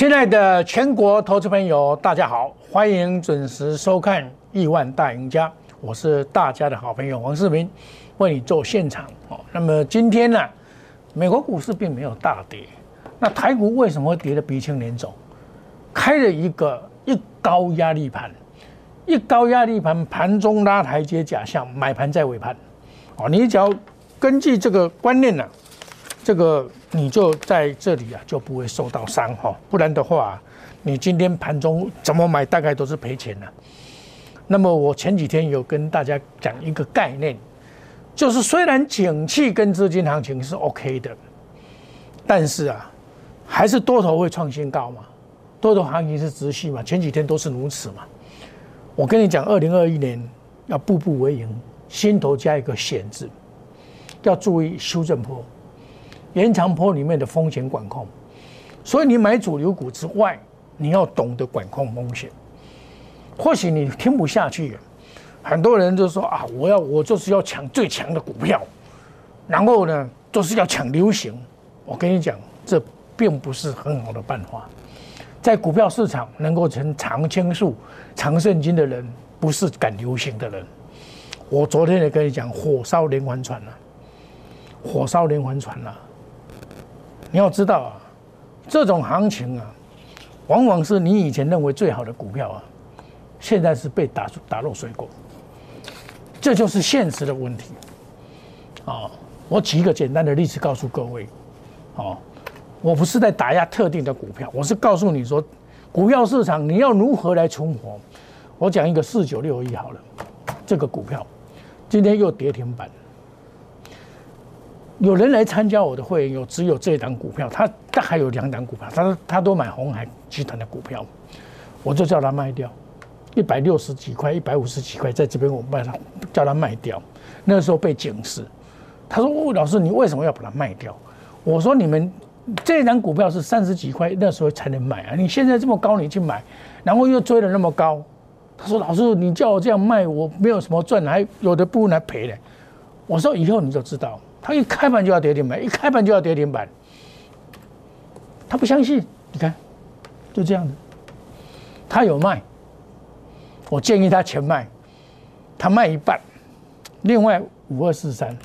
亲爱的全国投资朋友，大家好，欢迎准时收看《亿万大赢家》，我是大家的好朋友王世明，为你做现场哦。那么今天呢，美国股市并没有大跌，那台股为什么会跌得鼻青脸肿？开了一个一高压力盘，一高压力盘盘中拉台阶假象，买盘在尾盘，哦，你只要根据这个观念呢。这个你就在这里啊，就不会受到伤哈，不然的话，你今天盘中怎么买，大概都是赔钱的。那么我前几天有跟大家讲一个概念，就是虽然景气跟资金行情是 OK 的，但是啊，还是多头会创新高嘛，多头行情是直系嘛，前几天都是如此嘛。我跟你讲，二零二一年要步步为营，心头加一个险字，要注意修正坡。延长坡里面的风险管控，所以你买主流股之外，你要懂得管控风险。或许你听不下去，很多人就说啊，我要我就是要抢最强的股票，然后呢，就是要抢流行。我跟你讲，这并不是很好的办法。在股票市场能够成长青树、长胜金的人，不是赶流行的人。我昨天也跟你讲，火烧连环船了，火烧连环船了。你要知道啊，这种行情啊，往往是你以前认为最好的股票啊，现在是被打打落水果，这就是现实的问题。啊，我举一个简单的例子告诉各位，哦，我不是在打压特定的股票，我是告诉你说，股票市场你要如何来存活。我讲一个四九六一好了，这个股票今天又跌停板。有人来参加我的会员，有只有这一档股票，他他还有两档股票，他他都买红海集团的股票，我就叫他卖掉，一百六十几块，一百五十几块，在这边我卖他，叫他卖掉。那个时候被警示，他说：“哦，老师，你为什么要把它卖掉？”我说：“你们这一档股票是三十几块，那时候才能买啊，你现在这么高，你去买，然后又追了那么高。”他说：“老师，你叫我这样卖，我没有什么赚，还有的不如来赔的。”我说：“以后你就知道。”他一开盘就要跌停板，一开盘就要跌停板。他不相信，你看，就这样子。他有卖，我建议他全卖，他卖一半，另外五二四三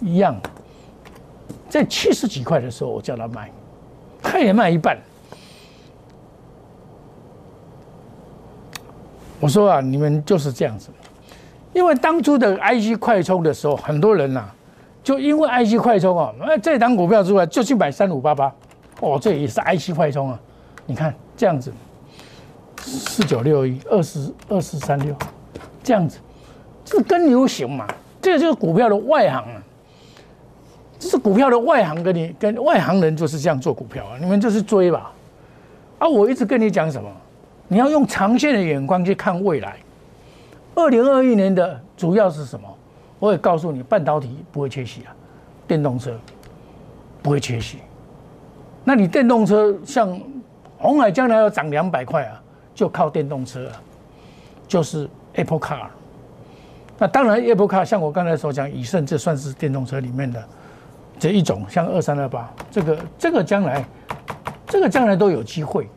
一样，在七十几块的时候我叫他卖，他也卖一半。我说啊，你们就是这样子。因为当初的 IC 快充的时候，很多人呐，就因为 IC 快充啊，那这档股票之外，就去买三五八八，哦，这也是 IC 快充啊。你看这样子，四九六一二四二四三六，这样子，这是跟流行嘛？这个就是股票的外行啊，这是股票的外行，跟你跟外行人就是这样做股票啊。你们就是追吧，啊，我一直跟你讲什么？你要用长线的眼光去看未来。二零二一年的主要是什么？我也告诉你，半导体不会缺席啊，电动车不会缺席。那你电动车像红海将来要涨两百块啊，就靠电动车啊，就是 Apple Car。那当然，Apple Car 像我刚才所讲，以盛这算是电动车里面的这一种，像二三二八，这个这个将来，这个将来都有机会。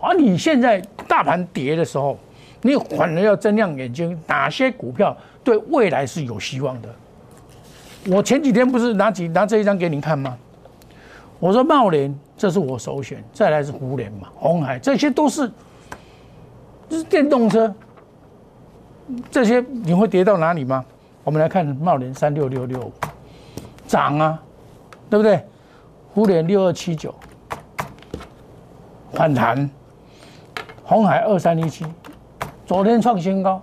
而你现在大盘跌的时候。你反而要睁亮眼睛，哪些股票对未来是有希望的？我前几天不是拿几拿这一张给你看吗？我说茂联，这是我首选，再来是湖联嘛，红海，这些都是，这是电动车，这些你会跌到哪里吗？我们来看茂联三六六六，涨啊，对不对？湖联六二七九，反弹，红海二三一七。昨天创新高，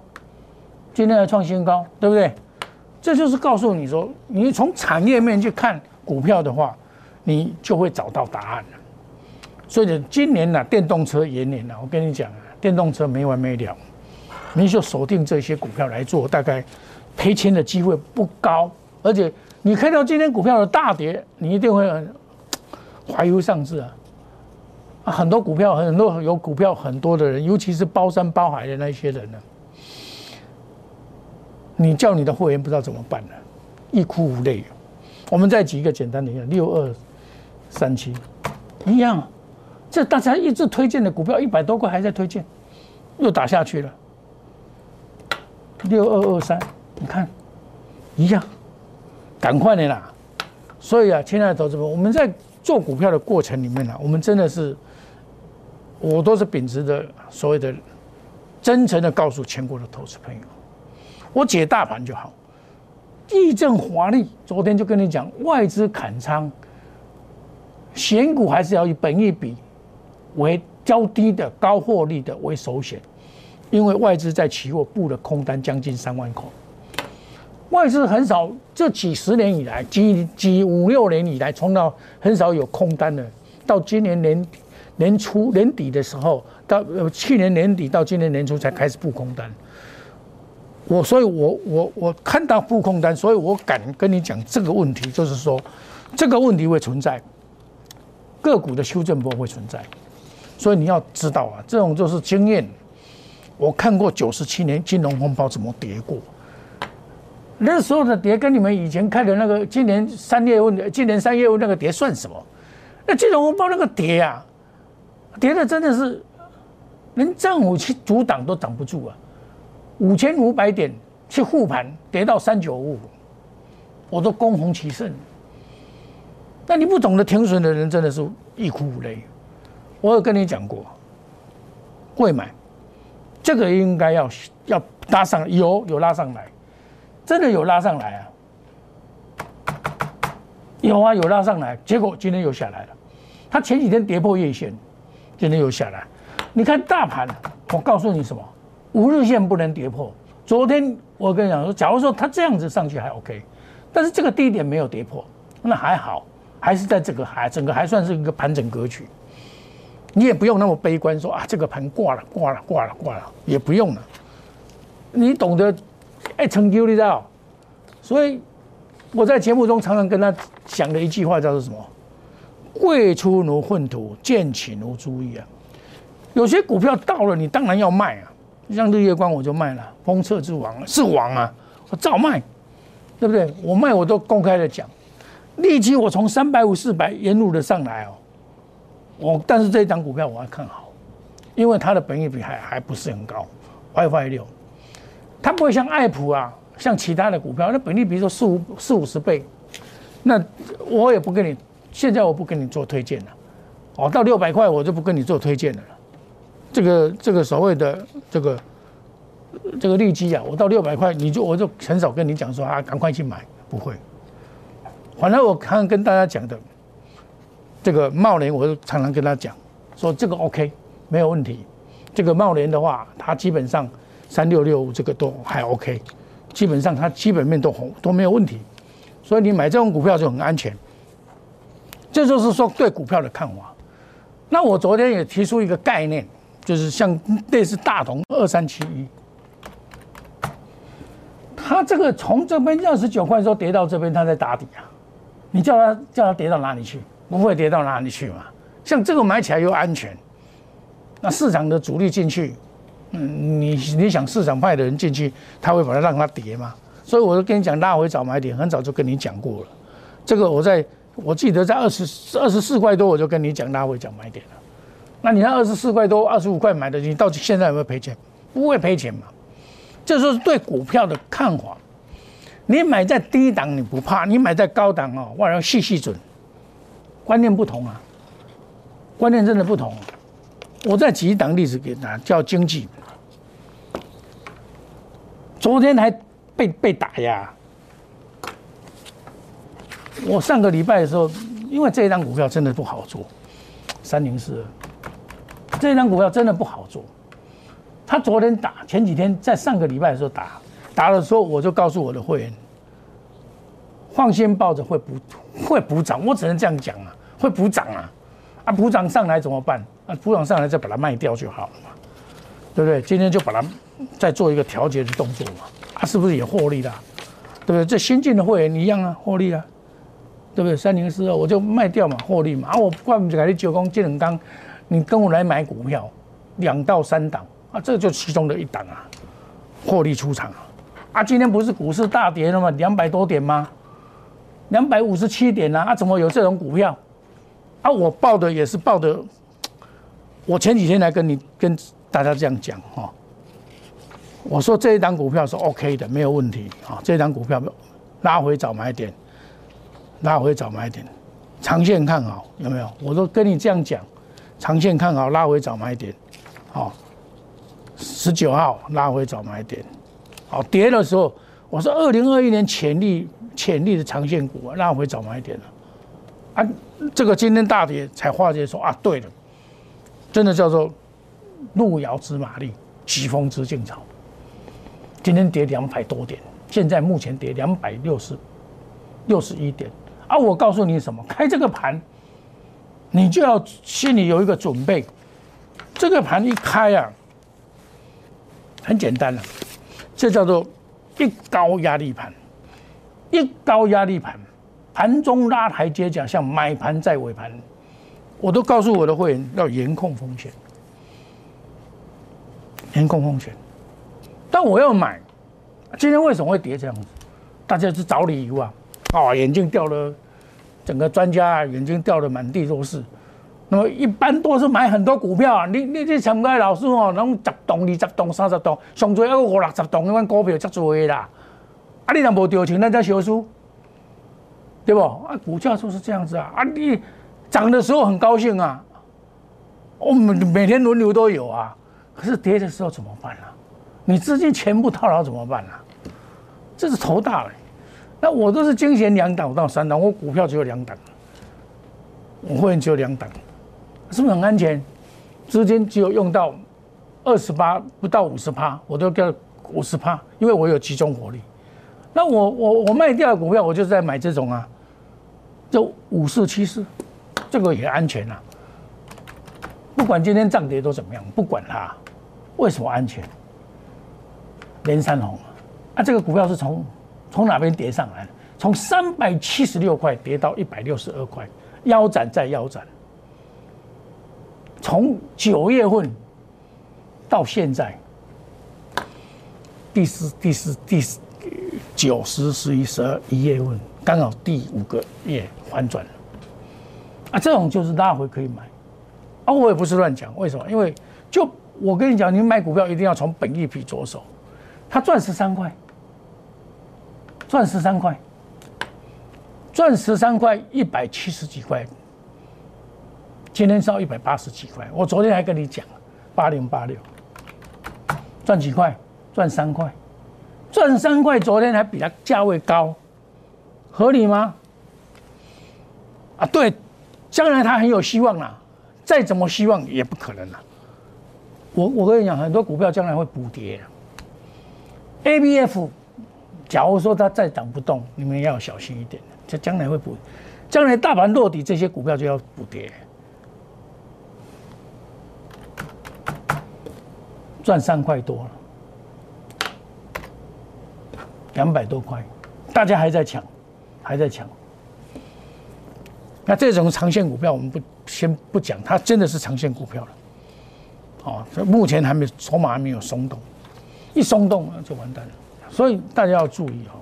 今天还创新高，对不对？这就是告诉你说，你从产业面去看股票的话，你就会找到答案。所以今年呢，电动车延年了，我跟你讲啊，电动车没完没了，你就锁定这些股票来做，大概赔钱的机会不高。而且你看到今天股票的大跌，你一定会怀忧丧志啊。很多股票，很多有股票很多的人，尤其是包山包海的那些人呢，你叫你的会员不知道怎么办呢？一哭无泪。我们再举一个简单的例子，六二三七，一样，这大家一直推荐的股票一百多个还在推荐，又打下去了。六二二三，你看，一样，赶快的啦。所以啊，亲爱的投资者，我们在做股票的过程里面呢，我们真的是，我都是秉持着所谓的真诚的告诉全国的投资朋友，我解大盘就好，地震华丽。昨天就跟你讲，外资砍仓，选股还是要以本益比为较低的高获利的为首选。因为外资在期货布的空单将近三万口，外资很少，这几十年以来，几几五六年以来，从到很少有空单的。到今年年底年初年底的时候，到去年年底到今年年初才开始布空单。我所以，我我我看到布空单，所以我敢跟你讲这个问题，就是说这个问题会存在，个股的修正波会存在，所以你要知道啊，这种就是经验。我看过九十七年金融风暴怎么跌过，那时候的跌跟你们以前看的那个今年三月份、今年三月份那个跌算什么？那金融风暴那个跌啊，跌的真的是连政府去阻挡都挡不住啊！五千五百点去护盘，跌到三九五，我都攻红其胜。那你不懂得停损的人，真的是欲哭无泪。我有跟你讲过，会买。这个应该要要拉上，有有拉上来，真的有拉上来啊，有啊有拉上来，结果今天又下来了。它前几天跌破月线，今天又下来。你看大盘，我告诉你什么？五日线不能跌破。昨天我跟你讲说，假如说它这样子上去还 OK，但是这个低点没有跌破，那还好，还是在这个还整个还算是一个盘整格局。你也不用那么悲观，说啊，这个盘挂了，挂了，挂了，挂了，也不用了。你懂得爱成就，你知道？所以我在节目中常常跟他讲的一句话叫做什么？贵出如粪土，贱起如猪一样。有些股票到了，你当然要卖啊。像日月光我就卖了，封测之王是王啊，我照卖，对不对？我卖我都公开的讲，立即我从三百五、四百沿路的上来哦。我但是这一张股票我还看好，因为它的本益比还还不是很高，WiFi 六，它不会像爱普啊，像其他的股票，那本益比说四五四五十倍，那我也不跟你，现在我不跟你做推荐了，哦，到六百块我就不跟你做推荐了，这个这个所谓的这个这个利基啊，我到六百块你就我就很少跟你讲说啊，赶快去买，不会，反正我刚刚跟大家讲的。这个茂联，我就常常跟他讲，说这个 OK 没有问题。这个茂联的话，它基本上三六六这个都还 OK，基本上它基本面都红都没有问题，所以你买这种股票就很安全。这就是说对股票的看法。那我昨天也提出一个概念，就是像类似大同二三七一，它这个从这边二十九块时候跌到这边，它在打底啊，你叫它叫它跌到哪里去？不会跌到哪里去嘛？像这个买起来又安全，那市场的主力进去，嗯，你你想市场派的人进去，他会把它让它跌吗？所以我就跟你讲，拉回早买点，很早就跟你讲过了。这个我在我记得在二十二十四块多，我就跟你讲拉回讲买点了。那你那二十四块多、二十五块买的，你到底现在有没有赔钱？不会赔钱嘛？这就是对股票的看法。你买在低档你不怕，你买在高档哦，我要细细准。观念不同啊，观念真的不同。我再举一档例子给大家，叫经济。昨天还被被打压。我上个礼拜的时候，因为这一张股票真的不好做，三零四二，这一张股票真的不好做。他昨天打，前几天在上个礼拜的时候打，打的时候我就告诉我的会员，放心抱着会补会补涨，我只能这样讲啊。会补涨啊，啊补涨上来怎么办？啊补涨上来再把它卖掉就好了嘛，对不对？今天就把它再做一个调节的动作嘛，啊是不是也获利了？对不对？这新进的会员一样啊，获利啊，对不对？三零四二我就卖掉嘛，获利嘛。啊我怪不得你九公金冷刚，你跟我来买股票，两到三档啊，这就其中的一档啊，获利出场啊。啊今天不是股市大跌了吗？两百多点吗？两百五十七点啊，啊怎么有这种股票？啊，我报的也是报的，我前几天来跟你跟大家这样讲哈，我说这一档股票是 OK 的，没有问题啊，这一档股票拉回早买点，拉回早买点，长线看好有没有？我都跟你这样讲，长线看好，拉回早买点，好，十九号拉回早买点，好，跌的时候我说二零二一年潜力潜力的长线股啊拉回早买点了，啊，这个今天大跌才化解说啊，对了。真的叫做路遥知马力，疾风知劲草。今天跌两百多点，现在目前跌两百六十六十一点。啊，我告诉你什么？开这个盘，你就要心里有一个准备。这个盘一开啊，很简单了，这叫做一高压力盘，一高压力盘，盘中拉台阶讲，像买盘在尾盘。我都告诉我的会员要严控风险，严控风险。但我要买，今天为什么会跌这样子？大家是找理由啊！啊，眼镜掉了，整个专家啊眼镜掉的满地都是。那么一般都是买很多股票啊，你你你参加老师哦，拢十栋、二十栋、三十栋，上最要五六十栋，那款股票才做的啦。啊，你若无掉钱，那才小输，对不？啊，股价就是这样子啊！啊，你。涨的时候很高兴啊，我们每天轮流都有啊。可是跌的时候怎么办呢？你资金全部套牢怎么办呢？这是头大了。那我都是精选两档到三档，我股票只有两档，我会员只有两档，是不是很安全？资金只有用到二十八不到五十趴，我都掉五十趴，因为我有集中火力。那我我我卖掉股票，我就是在买这种啊，就五四七四。这个也安全啊，不管今天涨跌都怎么样，不管它，为什么安全？连三红啊，这个股票是从从哪边跌上来？从三百七十六块跌到一百六十二块，腰斩再腰斩。从九月份到现在，第四、第四、第四、九、十、十一、十二一月份，刚好第五个月反转。啊，这种就是拉回可以买，啊，我也不是乱讲，为什么？因为就我跟你讲，你买股票一定要从本益比着手，它赚十三块，赚十三块，赚十三块，一百七十几块，今天烧一百八十几块，我昨天还跟你讲，八零八六，赚几块？赚三块，赚三块，昨天还比它价位高，合理吗？啊，对。将来它很有希望啦，再怎么希望也不可能了。我我跟你讲，很多股票将来会补跌。A B F，假如说它再涨不动，你们要小心一点。这将来会补，将来大盘落底，这些股票就要补跌。赚三块多了，两百多块，大家还在抢，还在抢。那这种长线股票，我们不先不讲，它真的是长线股票了。哦，目前还没筹码还没有松动，一松动就完蛋了。所以大家要注意哦，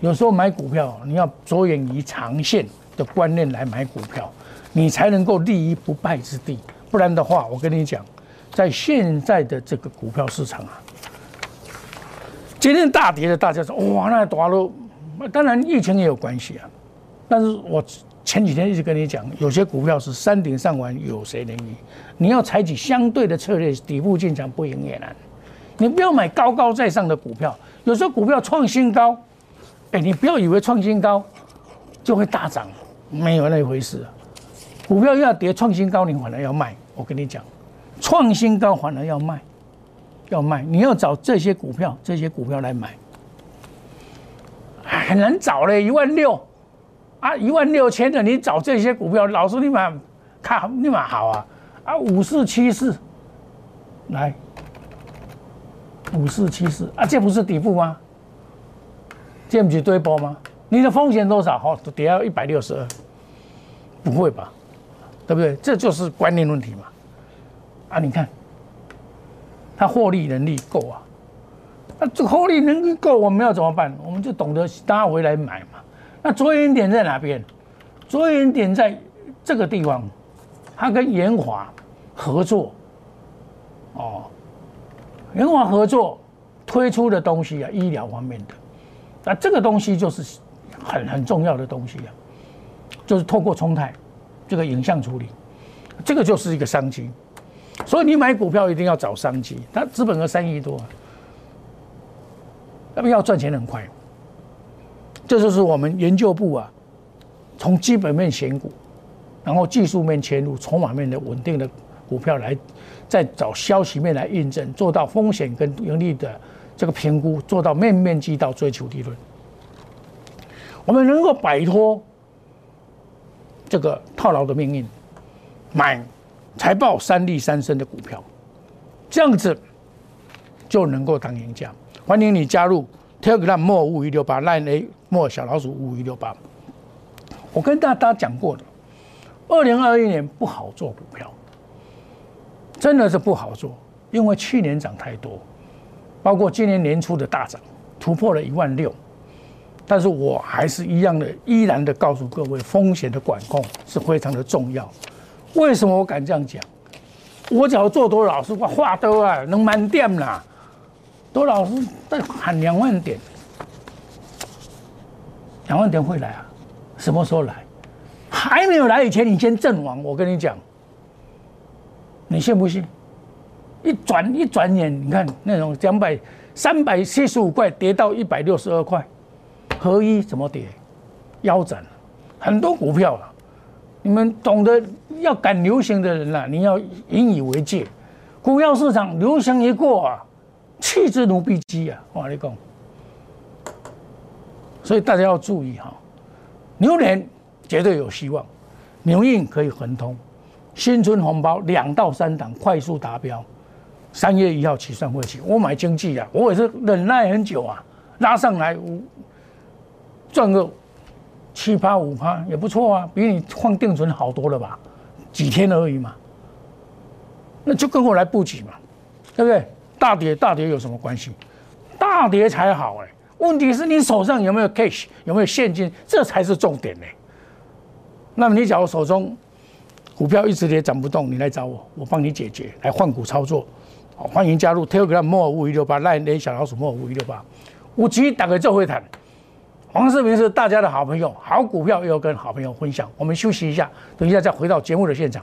有时候买股票，你要着眼于长线的观念来买股票，你才能够立于不败之地。不然的话，我跟你讲，在现在的这个股票市场啊，今天大跌的，大家说哇，那多了，当然疫情也有关系啊，但是我。前几天一直跟你讲，有些股票是山顶上玩，有谁能赢？你要采取相对的策略，底部进场不赢也难。你不要买高高在上的股票，有时候股票创新高，哎，你不要以为创新高就会大涨，没有那回事。股票要跌创新高，你反而要卖。我跟你讲，创新高反而要卖，要卖。你要找这些股票，这些股票来买，很难找嘞，一万六。啊，一万六千的，你找这些股票，老师立马看立马好啊！啊，五四七四，来，五四七四啊，这不是底部吗？这不是堆波吗？你的风险多少？哈，跌到一百六十二，不会吧？对不对？这就是观念问题嘛！啊，你看，他获利能力够啊，那这获利能力够，我们要怎么办？我们就懂得拉回来买嘛。那着眼点在哪边？着眼点在这个地方，它跟延华合作，哦，人华合作推出的东西啊，医疗方面的，那这个东西就是很很重要的东西啊，就是透过冲泰这个影像处理，这个就是一个商机，所以你买股票一定要找商机，它资本额三亿多，那么要赚钱很快，这就是我们研究部啊，从基本面选股。然后技术面切入，筹码面的稳定的股票来，再找消息面来印证，做到风险跟盈利的这个评估，做到面面俱到，追求利润。我们能够摆脱这个套牢的命运，买财报三利三升的股票，这样子就能够当赢家。欢迎你加入 Telegram 莫五一六八 Line A 莫小老鼠五一六八。我跟大家讲过的。二零二一年不好做股票，真的是不好做，因为去年涨太多，包括今年年初的大涨，突破了一万六。但是我还是一样的，依然的告诉各位，风险的管控是非常的重要。为什么我敢这样讲？我只要做多老师，我话多啊，能满点啦。多老师在喊两万点，两万点会来啊？什么时候来？还没有来以前，你先阵亡。我跟你讲，你信不信？一转一转眼，你看那种两百、三百七十五块跌到一百六十二块，合一怎么跌？腰斩很多股票啊，你们懂得要赶流行的人呐，你要引以为戒。股票市场流行一过啊，弃之如敝屣啊！我跟你讲，所以大家要注意哈，牛年。绝对有希望，牛运可以恒通，新春红包两到三档快速达标，三月一号起算会起。我买经济啊，我也是忍耐很久啊，拉上来五赚个七八五趴也不错啊，比你放定存好多了吧？几天而已嘛，那就跟我来布局嘛，对不对？大跌大跌有什么关系？大跌才好哎，问题是你手上有没有 cash，有没有现金，这才是重点呢。那么你假如手中股票一直跌涨不动，你来找我，我帮你解决，来换股操作。好，欢迎加入 Telegram 莫五一六八 line 小老鼠莫五一六八。五级打开就会谈，黄世明是大家的好朋友，好股票要跟好朋友分享。我们休息一下，等一下再回到节目的现场。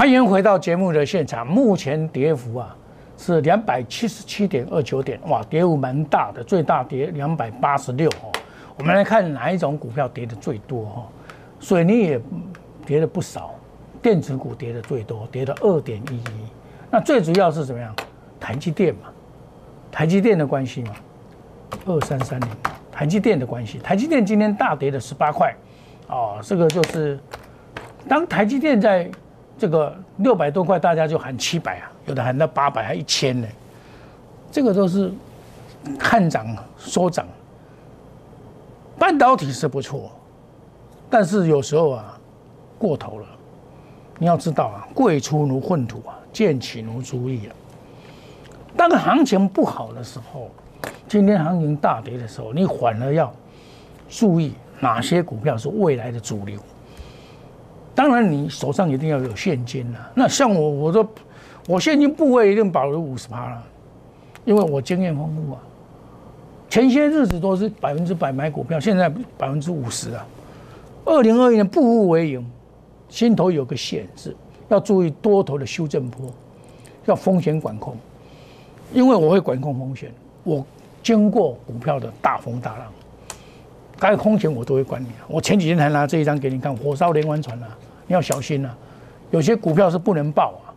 欢迎回到节目的现场。目前跌幅啊是两百七十七点二九点，哇，跌幅蛮大的，最大跌两百八十六哦。我们来看哪一种股票跌的最多哈？水泥也跌了不少，电子股跌的最多，跌了二点一一。那最主要是怎么样？台积电嘛，台积电的关系嘛，二三三零，台积电的关系。台积电今天大跌了十八块，哦，这个就是当台积电在。这个六百多块，大家就喊七百啊，有的喊到八百，还一千呢。这个都是看涨说涨。半导体是不错，但是有时候啊，过头了。你要知道啊，贵出如粪土啊，贱起如猪意啊。当行情不好的时候，今天行情大跌的时候，你反而要注意哪些股票是未来的主流。当然，你手上一定要有现金了。那像我，我说我现金部位一定保留五十趴了。因为我经验丰富啊。前些日子都是百分之百买股票，现在百分之五十啊。二零二一年步步为营，心头有个险字，要注意多头的修正波，要风险管控。因为我会管控风险，我经过股票的大风大浪，该风险我都会管理。我前几天还拿这一张给你看，火烧连环船啊，要小心啊。有些股票是不能报啊。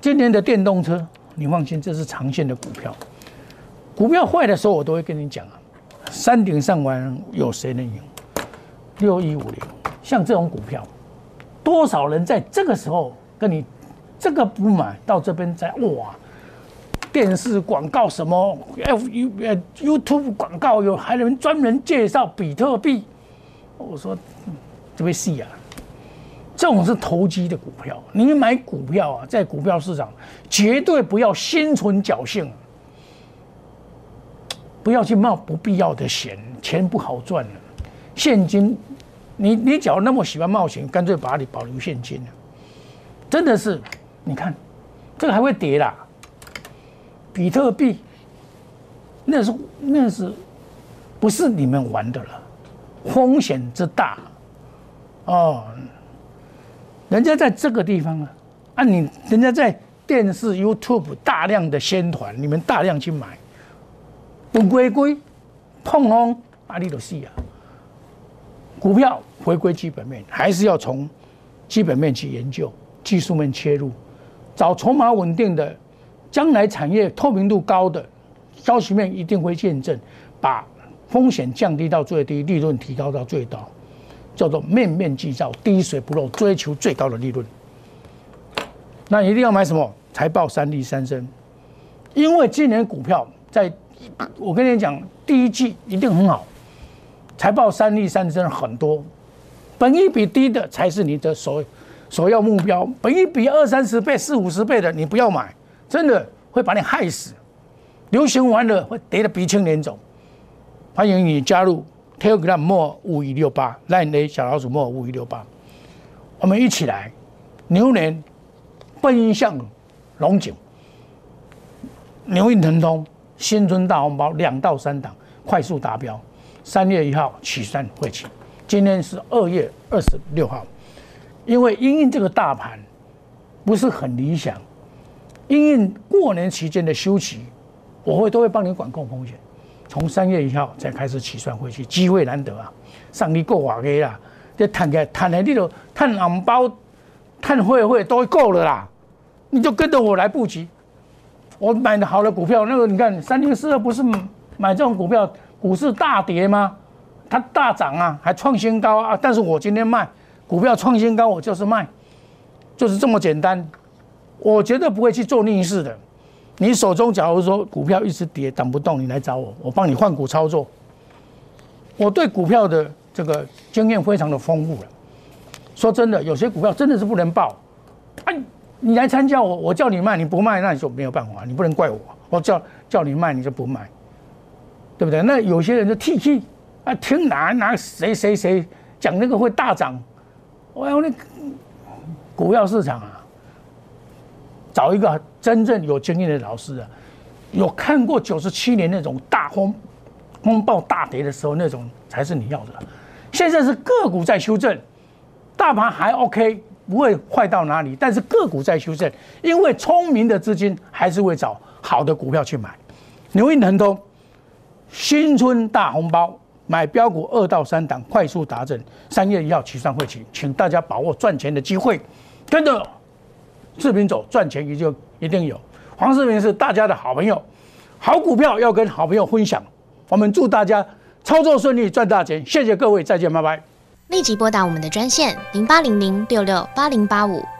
今年的电动车，你放心，这是长线的股票。股票坏的时候，我都会跟你讲啊，山顶上玩有谁能赢？六一五零，像这种股票，多少人在这个时候跟你这个不买到这边在哇，电视广告什么 F U 呃 YouTube 广告有还能专门介绍比特币，我说这位戏啊，这种是投机的股票，你买股票啊，在股票市场绝对不要心存侥幸。不要去冒不必要的险，钱不好赚了。现金，你你只要那么喜欢冒险，干脆把你保留现金了。真的是，你看，这个还会跌啦。比特币，那是那是，不是你们玩的了，风险之大。哦，人家在这个地方啊，啊你人家在电视 YouTube 大量的宣传，你们大量去买。不归归，碰碰阿里都死啊！股票回归基本面，还是要从基本面去研究，技术面切入，找筹码稳定的，将来产业透明度高的，消息面一定会见证，把风险降低到最低，利润提高到最高，叫做面面俱到，滴水不漏，追求最高的利润。那一定要买什么？财报三利三升，因为今年股票在。我跟你讲，第一季一定很好，财报三利三升很多，本一比低的才是你的所首要目标，本一比二三十倍、四五十倍的你不要买，真的会把你害死。流行完了会跌得鼻青脸肿。欢迎你加入 Telegram 莫五一六八，Line 小老鼠莫五一六八，我们一起来牛年奔向龙井，牛运腾通。新春大红包两到三档快速达标，三月一号起算会起，今天是二月二十六号，因为因应这个大盘不是很理想，因应过年期间的休息，我会都会帮你管控风险，从三月一号才开始起算回去，机会难得啊，上帝够话嘅啦，这摊开摊来你都摊红包、摊会会都够了啦，你就跟着我来布局。我买的好的股票，那个你看三零四二不是买这种股票，股市大跌吗？它大涨啊，还创新高啊！但是我今天卖股票创新高，我就是卖，就是这么简单。我绝对不会去做逆势的。你手中假如说股票一直跌，挡不动，你来找我，我帮你换股操作。我对股票的这个经验非常的丰富了。说真的，有些股票真的是不能报。哎。你来参加我，我叫你卖，你不卖，那你就没有办法，你不能怪我。我叫叫你卖，你就不卖，对不对？那有些人就 T T 啊，听哪哪谁谁谁讲那个会大涨，我要那股票市场啊，找一个真正有经验的老师啊，有看过九十七年那种大风风暴大跌的时候那种才是你要的。现在是个股在修正，大盘还 OK。不会坏到哪里，但是个股在修正，因为聪明的资金还是会找好的股票去买。牛运腾通新春大红包，买标股二到三档，快速达阵。三月一号起算会起，请大家把握赚钱的机会，跟着视频走，赚钱也就一定有。黄世明是大家的好朋友，好股票要跟好朋友分享。我们祝大家操作顺利，赚大钱。谢谢各位，再见，拜拜。立即拨打我们的专线零八零零六六八零八五